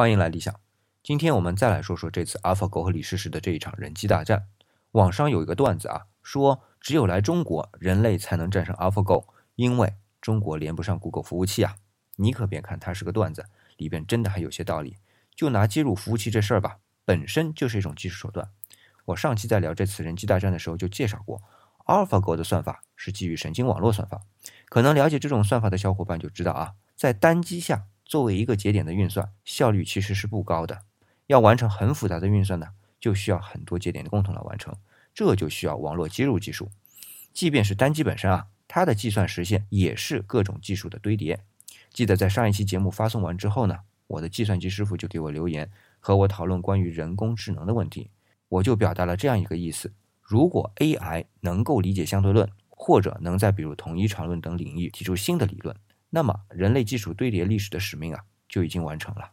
欢迎来理想。今天我们再来说说这次 AlphaGo 和李世石的这一场人机大战。网上有一个段子啊，说只有来中国，人类才能战胜 AlphaGo，因为中国连不上 Google 服务器啊。你可别看它是个段子，里边真的还有些道理。就拿接入服务器这事儿吧，本身就是一种技术手段。我上期在聊这次人机大战的时候就介绍过，AlphaGo 的算法是基于神经网络算法。可能了解这种算法的小伙伴就知道啊，在单机下。作为一个节点的运算效率其实是不高的，要完成很复杂的运算呢，就需要很多节点共同来完成，这就需要网络接入技术。即便是单机本身啊，它的计算实现也是各种技术的堆叠。记得在上一期节目发送完之后呢，我的计算机师傅就给我留言和我讨论关于人工智能的问题，我就表达了这样一个意思：如果 AI 能够理解相对论，或者能在比如统一场论等领域提出新的理论。那么，人类技术堆叠历史的使命啊，就已经完成了。